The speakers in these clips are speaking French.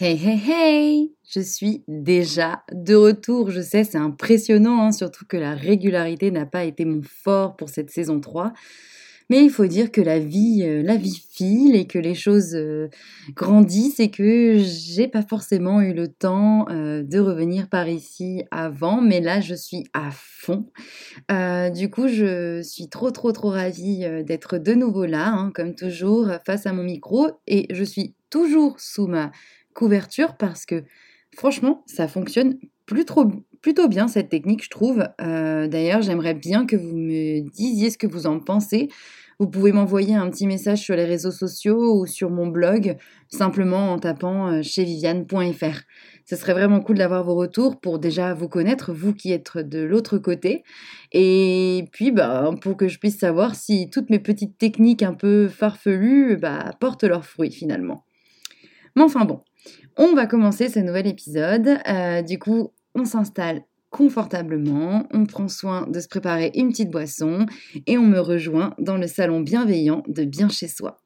Hey hey hey Je suis déjà de retour, je sais, c'est impressionnant, hein, surtout que la régularité n'a pas été mon fort pour cette saison 3. Mais il faut dire que la vie, euh, la vie file et que les choses euh, grandissent et que j'ai pas forcément eu le temps euh, de revenir par ici avant, mais là je suis à fond. du coup, je suis trop trop trop ravie d'être de nouveau là, hein, comme toujours, face à mon micro et je suis toujours sous ma couverture parce que franchement, ça fonctionne plutôt bien cette technique, je trouve. Euh, d'ailleurs, j'aimerais bien que vous me disiez ce que vous en pensez. Vous pouvez m'envoyer un petit message sur les réseaux sociaux ou sur mon blog, simplement en tapant euh, chez viviane.fr. Ce serait vraiment cool d'avoir vos retours pour déjà vous connaître, vous qui êtes de l'autre côté. Et puis, bah, pour que je puisse savoir si toutes mes petites techniques un peu farfelues bah, portent leurs fruits finalement. Mais enfin bon, on va commencer ce nouvel épisode. Euh, du coup, on s'installe confortablement, on prend soin de se préparer une petite boisson et on me rejoint dans le salon bienveillant de Bien chez soi.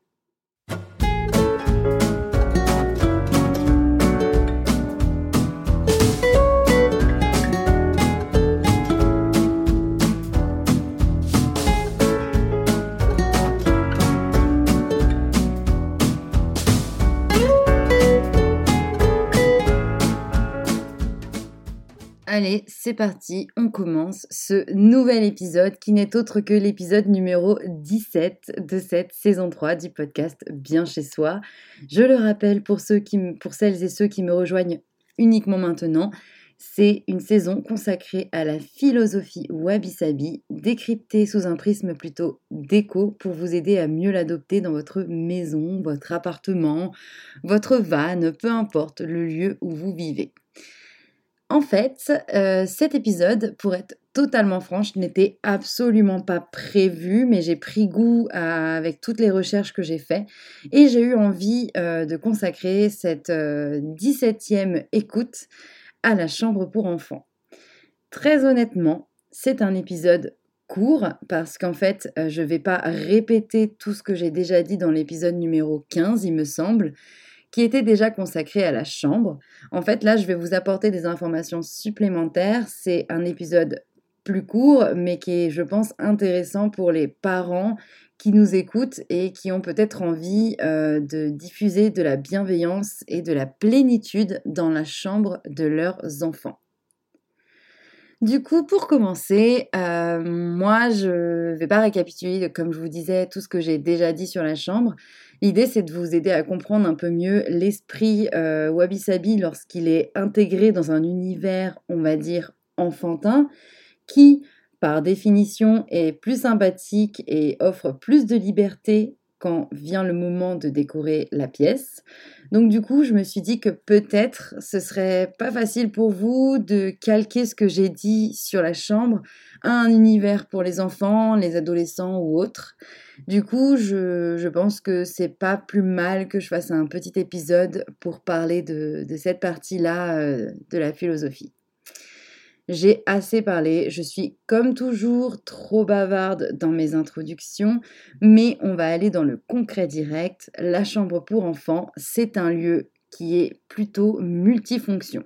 C'est parti, on commence ce nouvel épisode qui n'est autre que l'épisode numéro 17 de cette saison 3 du podcast Bien chez soi. Je le rappelle pour, celles et ceux qui me rejoignent uniquement maintenant, c'est une saison consacrée à la philosophie wabi-sabi, décryptée sous un prisme plutôt déco pour vous aider à mieux l'adopter dans votre maison, votre appartement, votre van, peu importe le lieu où vous vivez. En fait, euh, cet épisode, pour être totalement franche, n'était absolument pas prévu, mais j'ai pris goût avec toutes les recherches que j'ai faites et j'ai eu envie euh, de consacrer cette 17e euh, écoute à la chambre pour enfants. Très honnêtement, c'est un épisode court parce qu'en fait, je ne vais pas répéter tout ce que j'ai déjà dit dans l'épisode numéro 15, il me semble qui était déjà consacré à la chambre. En fait, là, je vais vous apporter des informations supplémentaires. C'est un épisode plus court, mais qui est, je pense, intéressant pour les parents qui nous écoutent et qui ont peut-être envie euh, de diffuser de la bienveillance et de la plénitude dans la chambre de leurs enfants. Du coup, pour commencer, euh, moi, je ne vais pas récapituler, comme je vous disais, tout ce que j'ai déjà dit sur la chambre. L'idée, c'est de vous aider à comprendre un peu mieux l'esprit euh, wabi-sabi lorsqu'il est intégré dans un univers, on va dire, enfantin, qui, par définition, est plus sympathique et offre plus de liberté quand vient le moment de décorer la pièce. Donc du coup, je me suis dit que peut-être ce serait pas facile pour vous de calquer ce que j'ai dit sur la chambre à un univers pour les enfants, les adolescents ou autres. Du coup, je, pense que c'est pas plus mal que je fasse un petit épisode pour parler de, cette partie-là euh, de la philosophie. J'ai assez parlé, je suis comme toujours trop bavarde dans mes introductions, mais on va aller dans le concret direct. La chambre pour enfants, c'est un lieu qui est plutôt multifonction.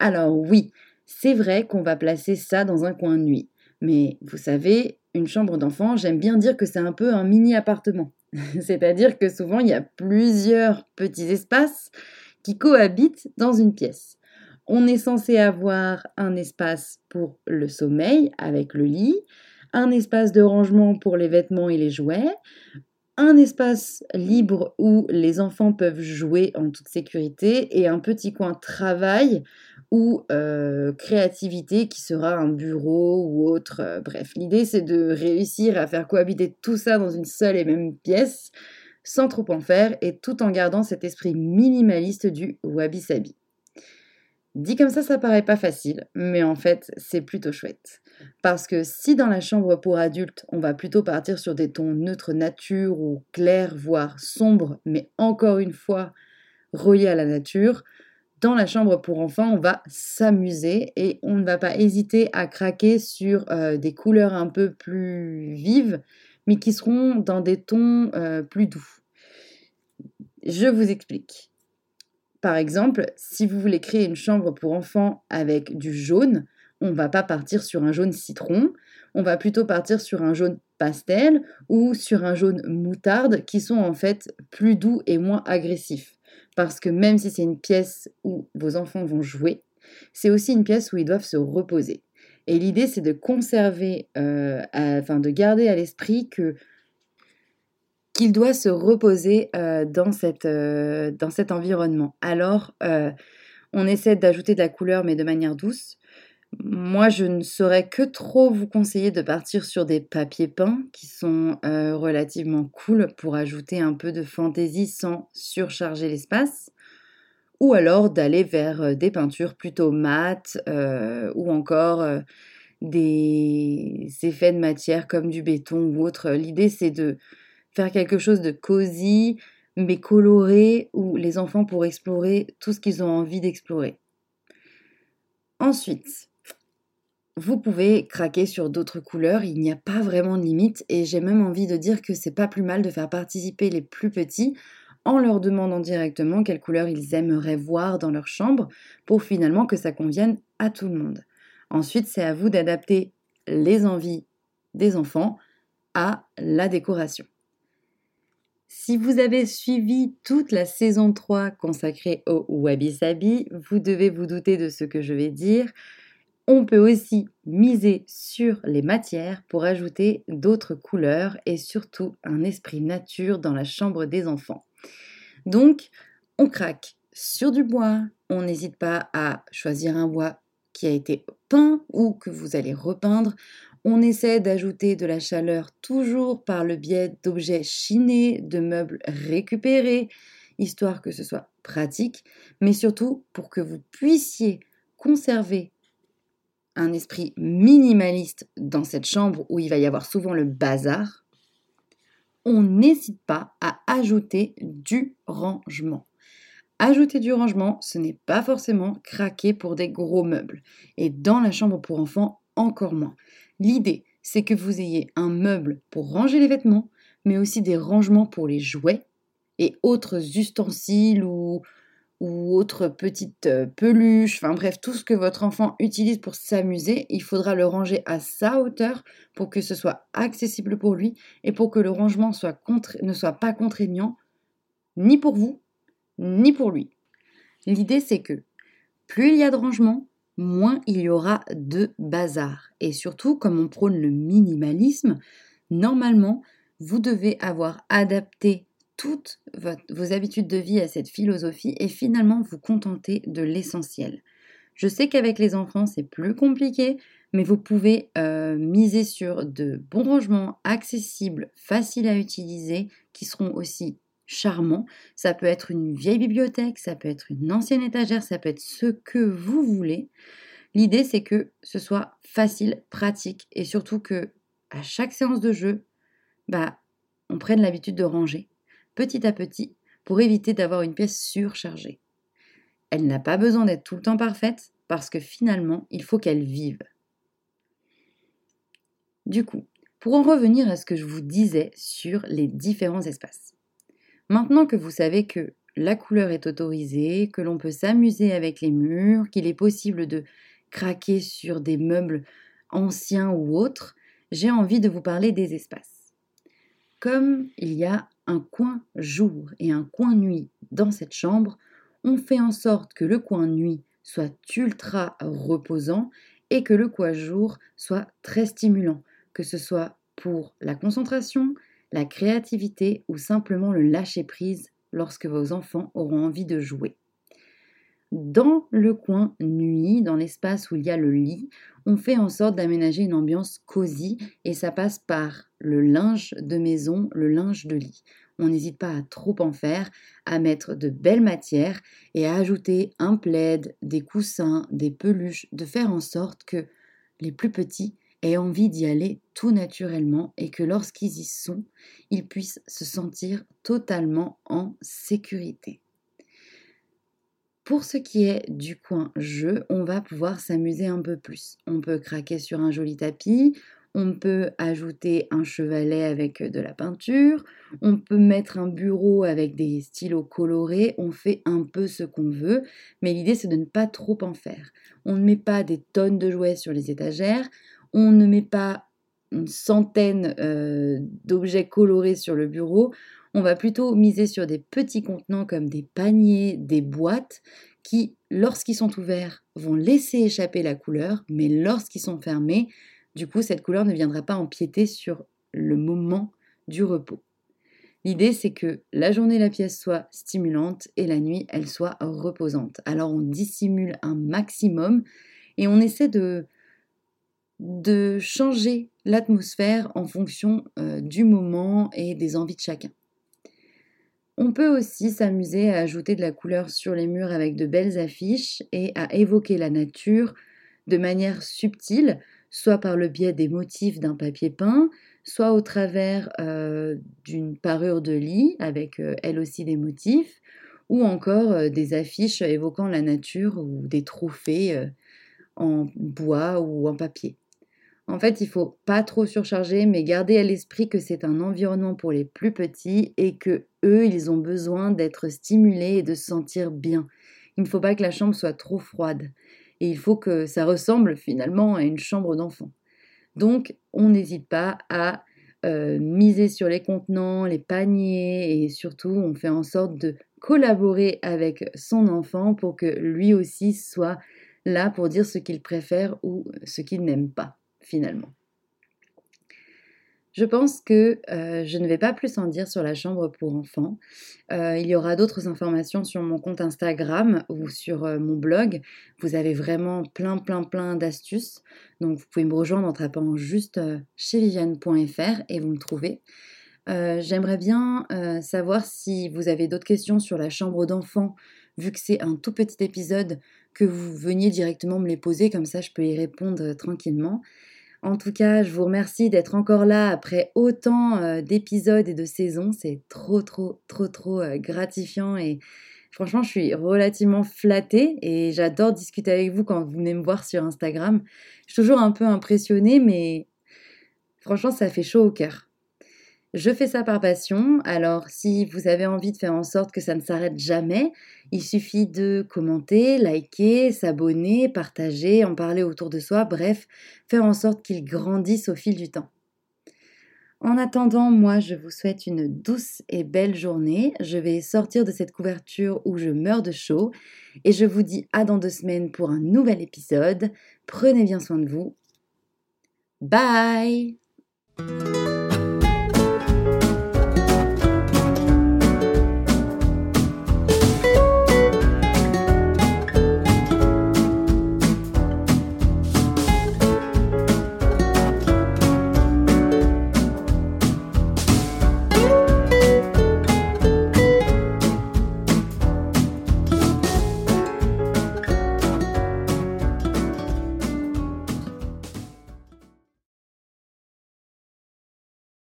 Alors oui, c'est vrai qu'on va placer ça dans un coin de nuit, mais vous savez, une chambre d'enfant, j'aime bien dire que c'est un peu un mini appartement. C'est-à-dire que souvent il y a plusieurs petits espaces qui cohabitent dans une pièce. On est censé avoir un espace pour le sommeil avec le lit, un espace de rangement pour les vêtements et les jouets, un espace libre où les enfants peuvent jouer en toute sécurité et un petit coin travail ou euh, créativité qui sera un bureau ou autre. Euh, bref, l'idée c'est de réussir à faire cohabiter tout ça dans une seule et même pièce sans trop en faire et tout en gardant cet esprit minimaliste du wabi-sabi. Dit comme ça, ça paraît pas facile, mais en fait, c'est plutôt chouette. Parce que si dans la chambre pour adultes, on va plutôt partir sur des tons neutres nature ou clairs, voire sombres, mais encore une fois reliés à la nature, dans la chambre pour enfants, on va s'amuser et on ne va pas hésiter à craquer sur euh, des couleurs un peu plus vives, mais qui seront dans des tons euh, plus doux. Je vous explique. Par exemple, si vous voulez créer une chambre pour enfants avec du jaune, on ne va pas partir sur un jaune citron, on va plutôt partir sur un jaune pastel ou sur un jaune moutarde qui sont en fait plus doux et moins agressifs. Parce que même si c'est une pièce où vos enfants vont jouer, c'est aussi une pièce où ils doivent se reposer. Et l'idée, c'est de conserver, euh, enfin de garder à l'esprit que qu'il doit se reposer euh, euh, dans cet environnement. Alors, on essaie d'ajouter de la couleur, mais de manière douce. Moi, je ne saurais que trop vous conseiller de partir sur des papiers peints qui sont relativement cool pour ajouter un peu de fantaisie sans surcharger l'espace ou alors d'aller vers des peintures plutôt mates ou encore des effets de matière comme du béton ou autre. L'idée c'est de faire quelque chose de cosy mais coloré où les enfants pourront explorer tout ce qu'ils ont envie d'explorer. Ensuite, vous pouvez craquer sur d'autres couleurs, il n'y a pas vraiment de limite et j'ai même envie de dire que c'est pas plus mal de faire participer les plus petits en leur demandant directement quelle couleur ils aimeraient voir dans leur chambre pour finalement que ça convienne à tout le monde. Ensuite, c'est à vous d'adapter les envies des enfants à la décoration. Si vous avez suivi toute la saison 3 consacrée au Wabi Sabi, vous devez vous douter de ce que je vais dire. On peut aussi miser sur les matières pour ajouter d'autres couleurs et surtout un esprit nature dans la chambre des enfants. Donc, on craque sur du bois, on n'hésite pas à choisir un bois qui a été peint ou que vous allez repeindre. On essaie d'ajouter de la chaleur toujours par le biais d'objets chinés, de meubles récupérés, histoire que ce soit pratique, mais surtout pour que vous puissiez conserver un esprit minimaliste dans cette chambre où il va y avoir souvent le bazar on n'hésite pas à ajouter du rangement. Ajouter du rangement, ce n'est pas forcément craquer pour des gros meubles. Et dans la chambre pour enfants, encore moins. L'idée, c'est que vous ayez un meuble pour ranger les vêtements, mais aussi des rangements pour les jouets et autres ustensiles ou ou autre petite euh, peluche, enfin bref, tout ce que votre enfant utilise pour s'amuser, il faudra le ranger à sa hauteur pour que ce soit accessible pour lui et pour que le rangement ne soit pas contraignant ni pour vous, ni pour lui. L'idée c'est que plus il y a de rangement, moins il y aura de bazar. Et surtout, comme on prône le minimalisme, normalement, vous devez avoir adapté toutes vos habitudes de vie à cette philosophie et finalement vous contenter de l'essentiel. Je sais qu'avec les enfants c'est plus compliqué, mais vous pouvez euh, miser sur de bons rangements accessibles, faciles à utiliser, qui seront aussi charmants. Ça peut être une vieille bibliothèque, ça peut être une ancienne étagère, ça peut être ce que vous voulez. L'idée c'est que ce soit facile, pratique et surtout que à chaque séance de jeu, bah, on prenne l'habitude de ranger petit à petit pour éviter d'avoir une pièce surchargée. Elle n'a pas besoin d'être tout le temps parfaite parce que finalement, il faut qu'elle vive. Du coup, pour en revenir à ce que je vous disais sur les différents espaces. Maintenant que vous savez que la couleur est autorisée, que l'on peut s'amuser avec les murs, qu'il est possible de craquer sur des meubles anciens ou autres, j'ai envie de vous parler des espaces. Comme il y a un coin jour et un coin nuit dans cette chambre, on fait en sorte que le coin nuit soit ultra reposant et que le coin jour soit très stimulant, que ce soit pour la concentration, la créativité ou simplement le lâcher prise lorsque vos enfants auront envie de jouer. Dans le coin nuit, dans l'espace où il y a le lit, on fait en sorte d'aménager une ambiance cosy et ça passe par le linge de maison, le linge de lit. On n'hésite pas à trop en faire, à mettre de belles matières et à ajouter un plaid, des coussins, des peluches, de faire en sorte que les plus petits aient envie d'y aller tout naturellement et que lorsqu'ils y sont, ils puissent se sentir totalement en sécurité. Pour ce qui est du coin jeu, on va pouvoir s'amuser un peu plus. On peut craquer sur un joli tapis, on peut ajouter un chevalet avec de la peinture, on peut mettre un bureau avec des stylos colorés, on fait un peu ce qu'on veut, mais l'idée c'est de ne pas trop en faire. On ne met pas des tonnes de jouets sur les étagères, on ne met pas une centaine euh, d'objets colorés sur le bureau, on va plutôt miser sur des petits contenants comme des paniers, des boîtes, qui, lorsqu'ils sont ouverts, vont laisser échapper la couleur, mais lorsqu'ils sont fermés, du coup, cette couleur ne viendra pas empiéter sur le moment du repos. L'idée, c'est que la journée, la pièce soit stimulante et la nuit, elle soit reposante. Alors, on dissimule un maximum et on essaie de, de changer l'atmosphère en fonction euh, du moment et des envies de chacun. On peut aussi s'amuser à ajouter de la couleur sur les murs avec de belles affiches et à évoquer la nature de manière subtile, soit par le biais des motifs d'un papier peint, soit au travers euh, d'une parure de lit avec euh, elle aussi des motifs, ou encore des affiches évoquant la nature ou des trophées en bois ou en papier. En fait, il faut pas trop surcharger, mais garder à l'esprit que c'est un environnement pour les plus petits et que eux, ils ont besoin d'être stimulés et de se sentir bien. Il ne faut pas que la chambre soit trop froide. Et il faut que ça ressemble finalement à une chambre d'enfant. Donc, on n'hésite pas à euh, miser sur les contenants, les paniers et surtout, on fait en sorte de collaborer avec son enfant pour que lui aussi soit là pour dire ce qu'il préfère ou ce qu'il n'aime pas finalement. Je pense que euh, je ne vais pas plus en dire sur la chambre pour enfants. Euh, il y aura d'autres informations sur mon compte Instagram ou sur euh, mon blog. Vous avez vraiment plein, plein, plein d'astuces. Donc vous pouvez me rejoindre en tapant juste chez viviane.fr et vous me trouvez. J'aimerais bien savoir si vous avez d'autres questions sur la chambre d'enfants, vu que c'est un tout petit épisode, que vous veniez directement me les poser, comme ça je peux y répondre tranquillement. En tout cas, je vous remercie d'être encore là après autant euh, d'épisodes et de saisons. C'est trop, trop, trop, trop euh, gratifiant et franchement, je suis relativement flattée et j'adore discuter avec vous quand vous venez me voir sur Instagram. Je suis toujours un peu impressionnée, mais franchement, ça fait chaud au cœur. Je fais ça par passion, alors si vous avez envie de faire en sorte que ça ne s'arrête jamais, il suffit de commenter, liker, s'abonner, partager, en parler autour de soi, bref, faire en sorte qu'il grandisse au fil du temps. En attendant, moi, je vous souhaite une douce et belle journée. Je vais sortir de cette couverture où je meurs de chaud et je vous dis à dans deux semaines pour un nouvel épisode. Prenez bien soin de vous. Bye